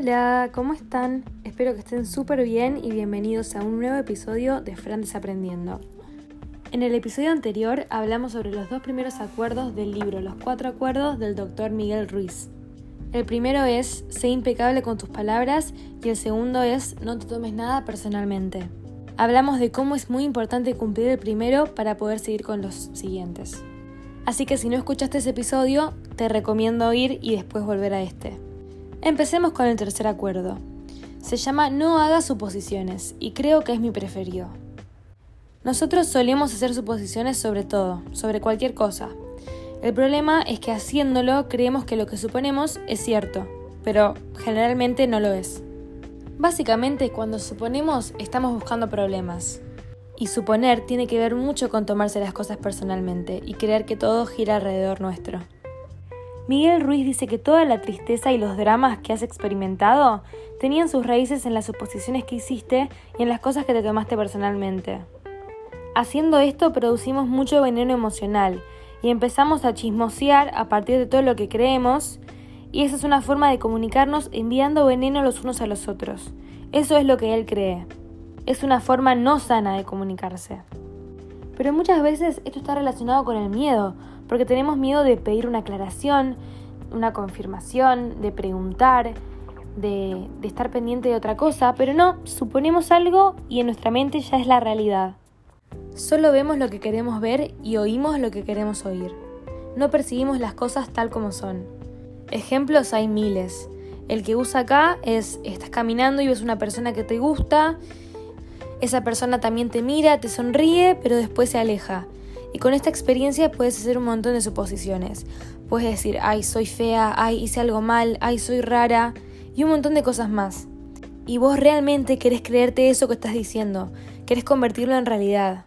Hola, ¿cómo están? Espero que estén súper bien y bienvenidos a un nuevo episodio de Fran Desaprendiendo. En el episodio anterior hablamos sobre los dos primeros acuerdos del libro Los Cuatro Acuerdos del Dr. Miguel Ruiz. El primero es Sé impecable con tus palabras y el segundo es No te tomes nada personalmente. Hablamos de cómo es muy importante cumplir el primero para poder seguir con los siguientes. Así que si no escuchaste ese episodio, te recomiendo ir y después volver a este. Empecemos con el tercer acuerdo. Se llama No hagas suposiciones y creo que es mi preferido. Nosotros solemos hacer suposiciones sobre todo, sobre cualquier cosa. El problema es que haciéndolo creemos que lo que suponemos es cierto, pero generalmente no lo es. Básicamente cuando suponemos estamos buscando problemas. Y suponer tiene que ver mucho con tomarse las cosas personalmente y creer que todo gira alrededor nuestro. Miguel Ruiz dice que toda la tristeza y los dramas que has experimentado tenían sus raíces en las suposiciones que hiciste y en las cosas que te tomaste personalmente. Haciendo esto producimos mucho veneno emocional y empezamos a chismosear a partir de todo lo que creemos y esa es una forma de comunicarnos enviando veneno los unos a los otros. Eso es lo que él cree. Es una forma no sana de comunicarse. Pero muchas veces esto está relacionado con el miedo, porque tenemos miedo de pedir una aclaración, una confirmación, de preguntar, de, estar pendiente de otra cosa, pero no, suponemos algo y en nuestra mente ya es la realidad. Solo vemos lo que queremos ver y oímos lo que queremos oír. No percibimos las cosas tal como son. Ejemplos hay miles. El que usa acá es, estás caminando y ves una persona que te gusta, esa persona también te mira, te sonríe, pero después se aleja. Y con esta experiencia puedes hacer un montón de suposiciones. Puedes decir, ay, soy fea, ay, hice algo mal, ay, soy rara, y un montón de cosas más. Y vos realmente querés creerte eso que estás diciendo, querés convertirlo en realidad.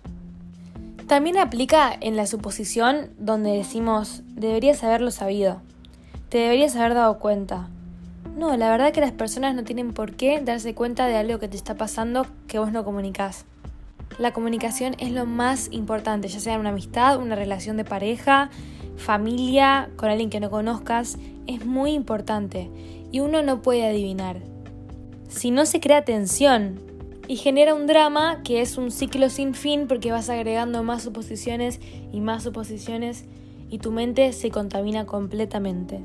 También aplica en la suposición donde decimos, deberías haberlo sabido, te deberías haber dado cuenta. No, la verdad que las personas no tienen por qué darse cuenta de algo que te está pasando que vos no comunicás. La comunicación es lo más importante, ya sea una amistad, una relación de pareja, familia, con alguien que no conozcas, es muy importante y uno no puede adivinar. Si no se crea tensión y genera un drama que es un ciclo sin fin porque vas agregando más suposiciones y más suposiciones y tu mente se contamina completamente.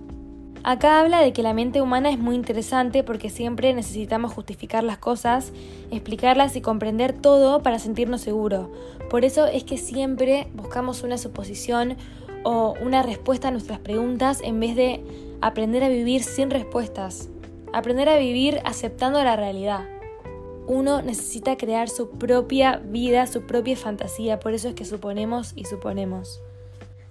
Acá habla de que la mente humana es muy interesante porque siempre necesitamos justificar las cosas, explicarlas y comprender todo para sentirnos seguros. Por eso es que siempre buscamos una suposición o una respuesta a nuestras preguntas en vez de aprender a vivir sin respuestas. Aprender a vivir aceptando la realidad. Uno necesita crear su propia vida, su propia fantasía, por eso es que suponemos y suponemos.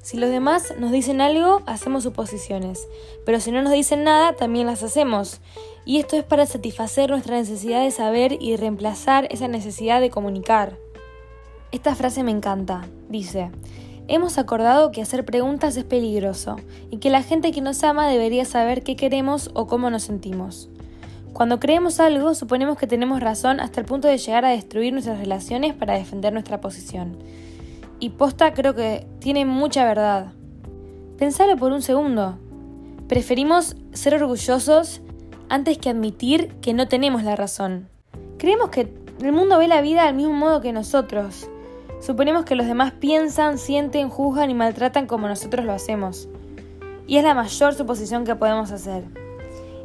Si los demás nos dicen algo, hacemos suposiciones, pero si no nos dicen nada, también las hacemos. Y esto es para satisfacer nuestra necesidad de saber y reemplazar esa necesidad de comunicar. Esta frase me encanta. Dice, hemos acordado que hacer preguntas es peligroso y que la gente que nos ama debería saber qué queremos o cómo nos sentimos. Cuando creemos algo, suponemos que tenemos razón hasta el punto de llegar a destruir nuestras relaciones para defender nuestra posición y posta creo que tiene mucha verdad. Pensalo por un segundo. Preferimos ser orgullosos antes que admitir que no tenemos la razón. Creemos que el mundo ve la vida al mismo modo que nosotros. Suponemos que los demás piensan, sienten, juzgan y maltratan como nosotros lo hacemos. Y es la mayor suposición que podemos hacer.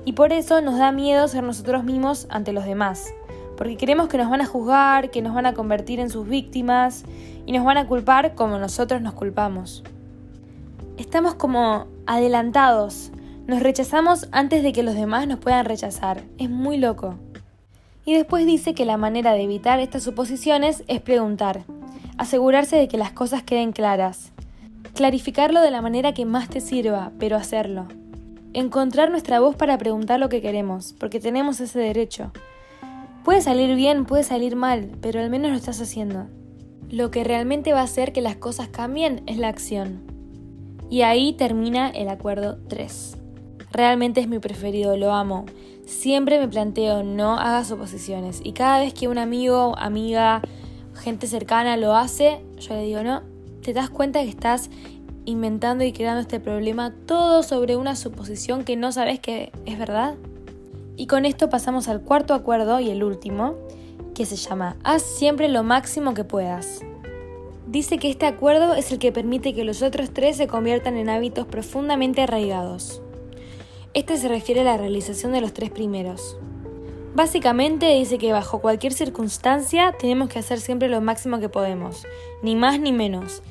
Y por eso nos da miedo ser nosotros mismos ante los demás porque creemos que nos van a juzgar, que nos van a convertir en sus víctimas y nos van a culpar como nosotros nos culpamos. Estamos como adelantados, nos rechazamos antes de que los demás nos puedan rechazar, es muy loco. Y después dice que la manera de evitar estas suposiciones es preguntar, asegurarse de que las cosas queden claras, clarificarlo de la manera que más te sirva, pero hacerlo. Encontrar nuestra voz para preguntar lo que queremos, porque tenemos ese derecho. Puede salir bien, puede salir mal, pero al menos lo estás haciendo. Lo que realmente va a hacer que las cosas cambien es la acción. Y ahí termina el acuerdo 3. Realmente es mi preferido, lo amo. Siempre me planteo no hagas oposiciones. Y cada vez que un amigo, amiga, gente cercana lo hace, yo le digo, no, ¿te das cuenta que estás inventando y creando este problema todo sobre una suposición que no sabes que es verdad? Y con esto pasamos al cuarto acuerdo y el último, que se llama Haz siempre lo máximo que puedas. Dice que este acuerdo es el que permite que los otros tres se conviertan en hábitos profundamente arraigados. Este se refiere a la realización de los tres primeros. Básicamente dice que bajo cualquier circunstancia tenemos que hacer siempre lo máximo que podemos, ni más ni menos.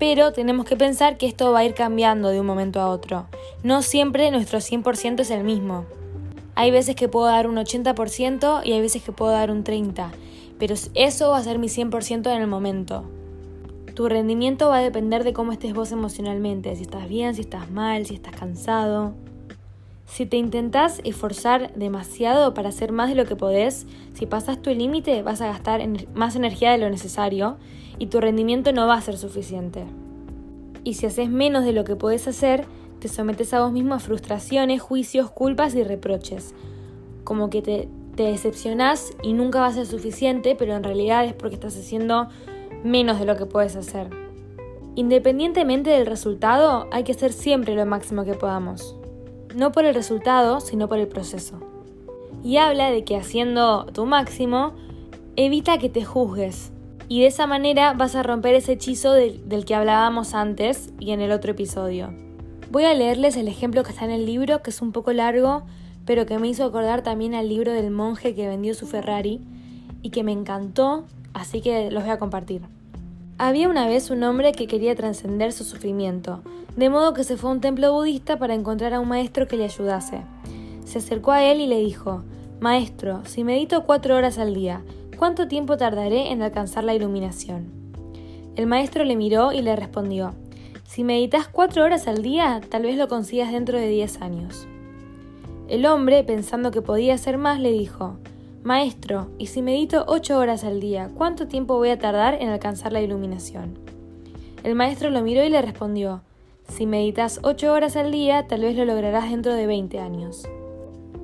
Pero tenemos que pensar que esto va a ir cambiando de un momento a otro. No siempre nuestro 100% es el mismo. Hay veces que puedo dar un 80% y hay veces que puedo dar un 30%, pero eso va a ser mi 100% en el momento. Tu rendimiento va a depender de cómo estés vos emocionalmente, si estás bien, si estás mal, si estás cansado. Si te intentás esforzar demasiado para hacer más de lo que podés, si pasas tu límite vas a gastar más energía de lo necesario y tu rendimiento no va a ser suficiente. Y si haces menos de lo que podés hacer, te sometes a vos mismo a frustraciones, juicios, culpas y reproches. Como que te, te decepcionás y nunca va a ser suficiente, pero en realidad es porque estás haciendo menos de lo que puedes hacer. Independientemente del resultado, hay que hacer siempre lo máximo que podamos no por el resultado, sino por el proceso. Y habla de que haciendo tu máximo, evita que te juzgues. Y de esa manera vas a romper ese hechizo del que hablábamos antes y en el otro episodio. Voy a leerles el ejemplo que está en el libro, que es un poco largo, pero que me hizo acordar también al libro del monje que vendió su Ferrari y que me encantó, así que los voy a compartir. Había una vez un hombre que quería trascender su sufrimiento, de modo que se fue a un templo budista para encontrar a un maestro que le ayudase. Se acercó a él y le dijo, Maestro, si medito cuatro horas al día, ¿cuánto tiempo tardaré en alcanzar la iluminación? El maestro le miró y le respondió, Si meditas cuatro horas al día, tal vez lo consigas dentro de diez años. El hombre, pensando que podía hacer más, le dijo, Maestro, ¿y si medito ocho horas al día, cuánto tiempo voy a tardar en alcanzar la iluminación? El maestro lo miró y le respondió, si meditas 8 horas al día, tal vez lo lograrás dentro de 20 años.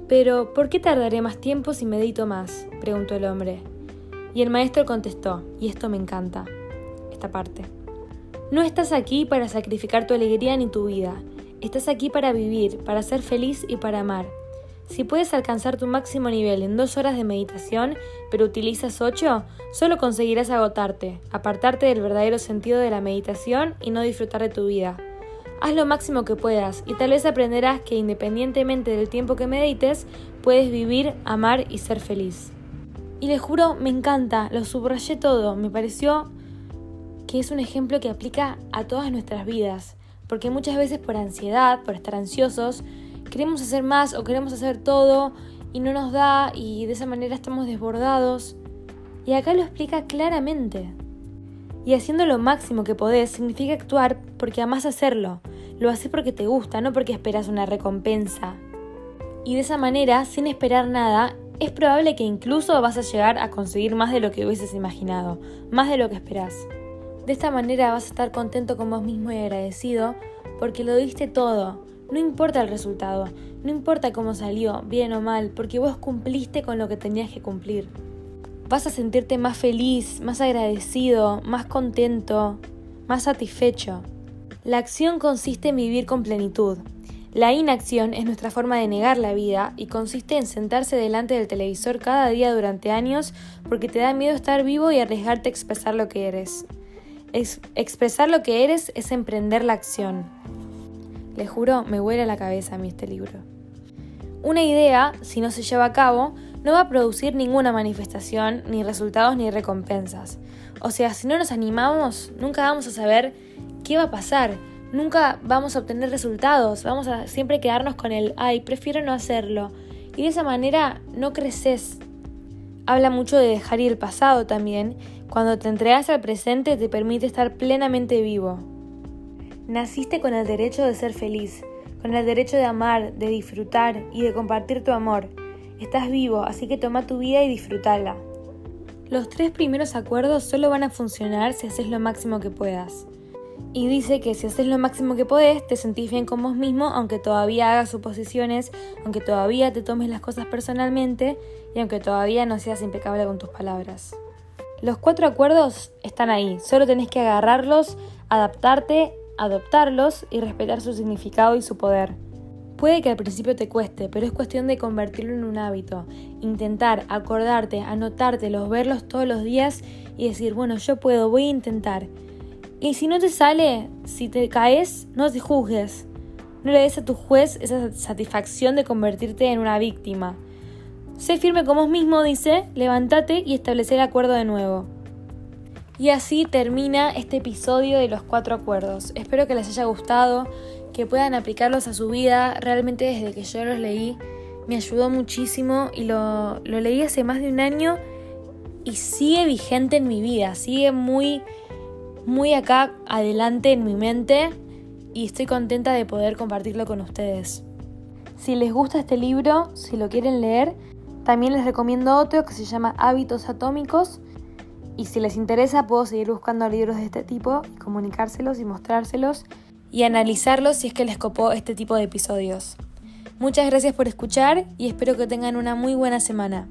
Pero, ¿por qué tardaré más tiempo si medito más? preguntó el hombre. Y el maestro contestó, y esto me encanta, esta parte. No estás aquí para sacrificar tu alegría ni tu vida. Estás aquí para vivir, para ser feliz y para amar. Si puedes alcanzar tu máximo nivel en dos horas de meditación, pero utilizas ocho, solo conseguirás agotarte, apartarte del verdadero sentido de la meditación y no disfrutar de tu vida. Haz lo máximo que puedas y tal vez aprenderás que independientemente del tiempo que medites, puedes vivir, amar y ser feliz. Y les juro, me encanta, lo subrayé todo, me pareció que es un ejemplo que aplica a todas nuestras vidas, porque muchas veces por ansiedad, por estar ansiosos, queremos hacer más o queremos hacer todo y no nos da y de esa manera estamos desbordados. Y acá lo explica claramente. Y haciendo lo máximo que podés significa actuar porque amás hacerlo. Lo haces porque te gusta, no porque esperas una recompensa. Y de esa manera, sin esperar nada, es probable que incluso vas a llegar a conseguir más de lo que hubieses imaginado, más de lo que esperás. De esta manera vas a estar contento con vos mismo y agradecido porque lo diste todo. No importa el resultado, no importa cómo salió, bien o mal, porque vos cumpliste con lo que tenías que cumplir vas a sentirte más feliz, más agradecido, más contento, más satisfecho. La acción consiste en vivir con plenitud. La inacción es nuestra forma de negar la vida y consiste en sentarse delante del televisor cada día durante años porque te da miedo estar vivo y arriesgarte a expresar lo que eres. Expresar lo que eres es emprender la acción. Le juro, me huele la cabeza a mí este libro. Una idea, si no se lleva a cabo, no va a producir ninguna manifestación, ni resultados, ni recompensas. O sea, si no nos animamos, nunca vamos a saber qué va a pasar, nunca vamos a obtener resultados, vamos a siempre quedarnos con el, ay, prefiero no hacerlo. Y de esa manera no creces. Habla mucho de dejar ir el pasado también. Cuando te entregas al presente te permite estar plenamente vivo. Naciste con el derecho de ser feliz, con el derecho de amar, de disfrutar y de compartir tu amor. Estás vivo, así que toma tu vida y disfrútala. Los tres primeros acuerdos solo van a funcionar si haces lo máximo que puedas. Y dice que si haces lo máximo que podés, te sentís bien con vos mismo, aunque todavía hagas suposiciones, aunque todavía te tomes las cosas personalmente y aunque todavía no seas impecable con tus palabras. Los cuatro acuerdos están ahí, solo tenés que agarrarlos, adaptarte, adoptarlos y respetar su significado y su poder. Puede que al principio te cueste, pero es cuestión de convertirlo en un hábito. Intentar, acordarte, anotártelos, verlos todos los días y decir, bueno, yo puedo, voy a intentar. Y si no te sale, si te caes, no te juzgues. No le des a tu juez esa satisfacción de convertirte en una víctima. Sé firme con vos mismo, dice, levántate y establece el acuerdo de nuevo. Y así termina este episodio de los cuatro acuerdos. Espero que les haya gustado, que puedan aplicarlos a su vida. Realmente desde que yo los leí me ayudó muchísimo y lo, lo leí hace más de un año y sigue vigente en mi vida, sigue muy, muy acá adelante en mi mente y estoy contenta de poder compartirlo con ustedes. Si les gusta este libro, si lo quieren leer, también les recomiendo otro que se llama Hábitos Atómicos y si les interesa puedo seguir buscando libros de este tipo comunicárselos y mostrárselos y analizarlos si es que les copó este tipo de episodios. Muchas gracias por escuchar y espero que tengan una muy buena semana.